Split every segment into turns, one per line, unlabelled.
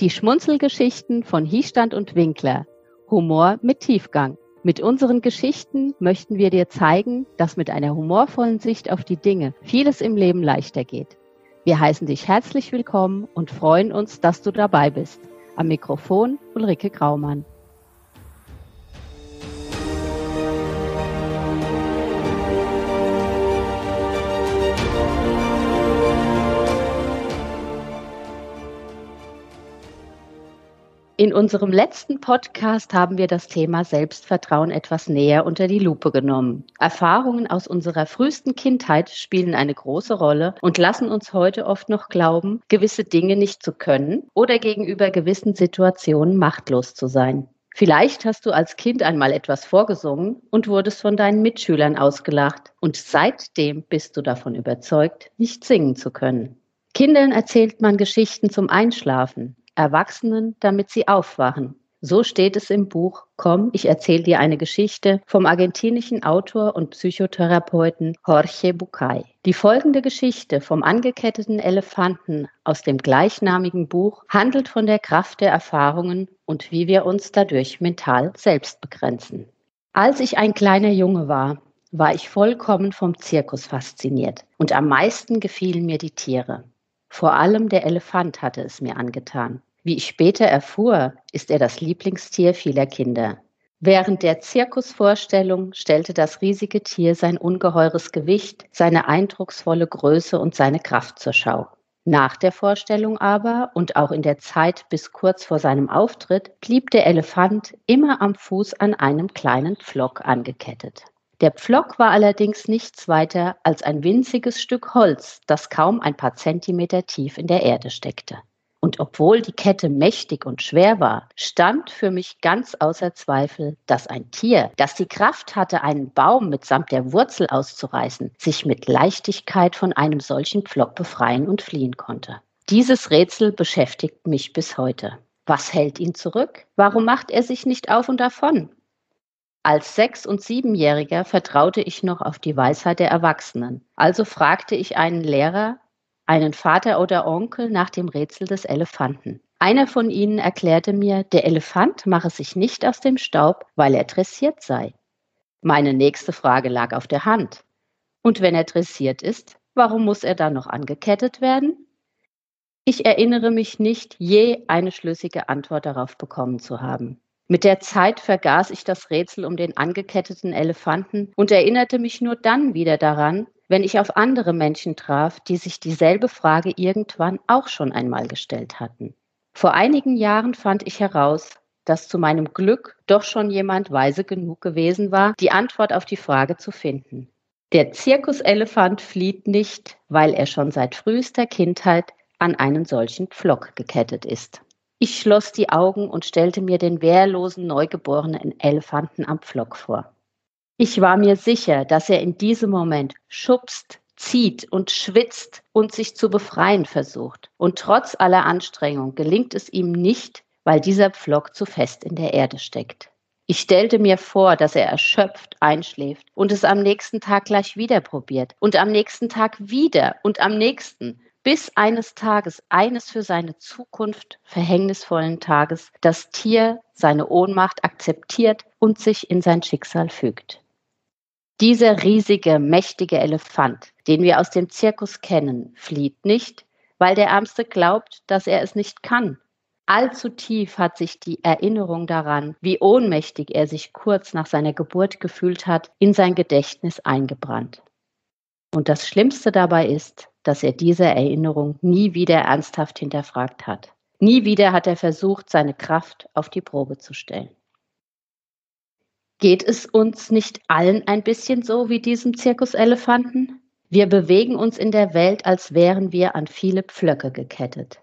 Die Schmunzelgeschichten von Hiestand und Winkler. Humor mit Tiefgang. Mit unseren Geschichten möchten wir dir zeigen, dass mit einer humorvollen Sicht auf die Dinge vieles im Leben leichter geht. Wir heißen dich herzlich willkommen und freuen uns, dass du dabei bist. Am Mikrofon Ulrike Graumann. In unserem letzten Podcast haben wir das Thema Selbstvertrauen etwas näher unter die Lupe genommen. Erfahrungen aus unserer frühesten Kindheit spielen eine große Rolle und lassen uns heute oft noch glauben, gewisse Dinge nicht zu können oder gegenüber gewissen Situationen machtlos zu sein. Vielleicht hast du als Kind einmal etwas vorgesungen und wurdest von deinen Mitschülern ausgelacht und seitdem bist du davon überzeugt, nicht singen zu können. Kindern erzählt man Geschichten zum Einschlafen. Erwachsenen, damit sie aufwachen. So steht es im Buch Komm, ich erzähle dir eine Geschichte vom argentinischen Autor und Psychotherapeuten Jorge Bucay. Die folgende Geschichte vom angeketteten Elefanten aus dem gleichnamigen Buch handelt von der Kraft der Erfahrungen und wie wir uns dadurch mental selbst begrenzen. Als ich ein kleiner Junge war, war ich vollkommen vom Zirkus fasziniert und am meisten gefielen mir die Tiere. Vor allem der Elefant hatte es mir angetan. Wie ich später erfuhr, ist er das Lieblingstier vieler Kinder. Während der Zirkusvorstellung stellte das riesige Tier sein ungeheures Gewicht, seine eindrucksvolle Größe und seine Kraft zur Schau. Nach der Vorstellung aber und auch in der Zeit bis kurz vor seinem Auftritt blieb der Elefant immer am Fuß an einem kleinen Pflock angekettet. Der Pflock war allerdings nichts weiter als ein winziges Stück Holz, das kaum ein paar Zentimeter tief in der Erde steckte. Und obwohl die Kette mächtig und schwer war, stand für mich ganz außer Zweifel, dass ein Tier, das die Kraft hatte, einen Baum mitsamt der Wurzel auszureißen, sich mit Leichtigkeit von einem solchen Pflock befreien und fliehen konnte. Dieses Rätsel beschäftigt mich bis heute. Was hält ihn zurück? Warum macht er sich nicht auf und davon? Als Sechs- und Siebenjähriger vertraute ich noch auf die Weisheit der Erwachsenen. Also fragte ich einen Lehrer, einen Vater oder Onkel nach dem Rätsel des Elefanten. Einer von ihnen erklärte mir, der Elefant mache sich nicht aus dem Staub, weil er dressiert sei. Meine nächste Frage lag auf der Hand. Und wenn er dressiert ist, warum muss er dann noch angekettet werden? Ich erinnere mich nicht, je eine schlüssige Antwort darauf bekommen zu haben. Mit der Zeit vergaß ich das Rätsel um den angeketteten Elefanten und erinnerte mich nur dann wieder daran, wenn ich auf andere Menschen traf, die sich dieselbe Frage irgendwann auch schon einmal gestellt hatten. Vor einigen Jahren fand ich heraus, dass zu meinem Glück doch schon jemand weise genug gewesen war, die Antwort auf die Frage zu finden. Der Zirkuselefant flieht nicht, weil er schon seit frühester Kindheit an einen solchen Pflock gekettet ist. Ich schloss die Augen und stellte mir den wehrlosen, neugeborenen Elefanten am Pflock vor. Ich war mir sicher, dass er in diesem Moment schubst, zieht und schwitzt und sich zu befreien versucht. Und trotz aller Anstrengung gelingt es ihm nicht, weil dieser Pflock zu fest in der Erde steckt. Ich stellte mir vor, dass er erschöpft einschläft und es am nächsten Tag gleich wieder probiert und am nächsten Tag wieder und am nächsten, bis eines Tages, eines für seine Zukunft verhängnisvollen Tages, das Tier seine Ohnmacht akzeptiert und sich in sein Schicksal fügt. Dieser riesige, mächtige Elefant, den wir aus dem Zirkus kennen, flieht nicht, weil der Ärmste glaubt, dass er es nicht kann. Allzu tief hat sich die Erinnerung daran, wie ohnmächtig er sich kurz nach seiner Geburt gefühlt hat, in sein Gedächtnis eingebrannt. Und das Schlimmste dabei ist, dass er diese Erinnerung nie wieder ernsthaft hinterfragt hat. Nie wieder hat er versucht, seine Kraft auf die Probe zu stellen. Geht es uns nicht allen ein bisschen so wie diesem Zirkuselefanten? Wir bewegen uns in der Welt, als wären wir an viele Pflöcke gekettet.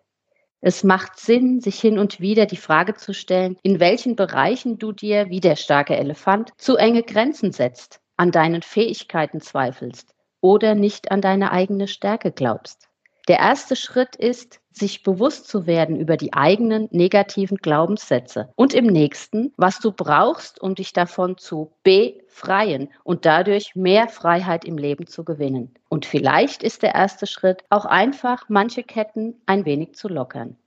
Es macht Sinn, sich hin und wieder die Frage zu stellen, in welchen Bereichen du dir, wie der starke Elefant, zu enge Grenzen setzt, an deinen Fähigkeiten zweifelst oder nicht an deine eigene Stärke glaubst. Der erste Schritt ist, sich bewusst zu werden über die eigenen negativen Glaubenssätze und im nächsten, was du brauchst, um dich davon zu befreien und dadurch mehr Freiheit im Leben zu gewinnen. Und vielleicht ist der erste Schritt auch einfach, manche Ketten ein wenig zu lockern.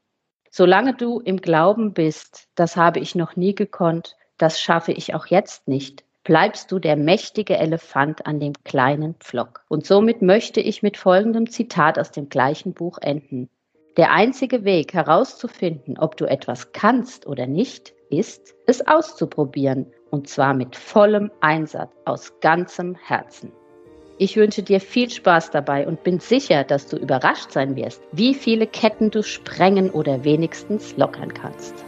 Solange du im Glauben bist, das habe ich noch nie gekonnt, das schaffe ich auch jetzt nicht, bleibst du der mächtige Elefant an dem kleinen Pflock. Und somit möchte ich mit folgendem Zitat aus dem gleichen Buch enden. Der einzige Weg herauszufinden, ob du etwas kannst oder nicht, ist, es auszuprobieren, und zwar mit vollem Einsatz, aus ganzem Herzen. Ich wünsche dir viel Spaß dabei und bin sicher, dass du überrascht sein wirst, wie viele Ketten du sprengen oder wenigstens lockern kannst.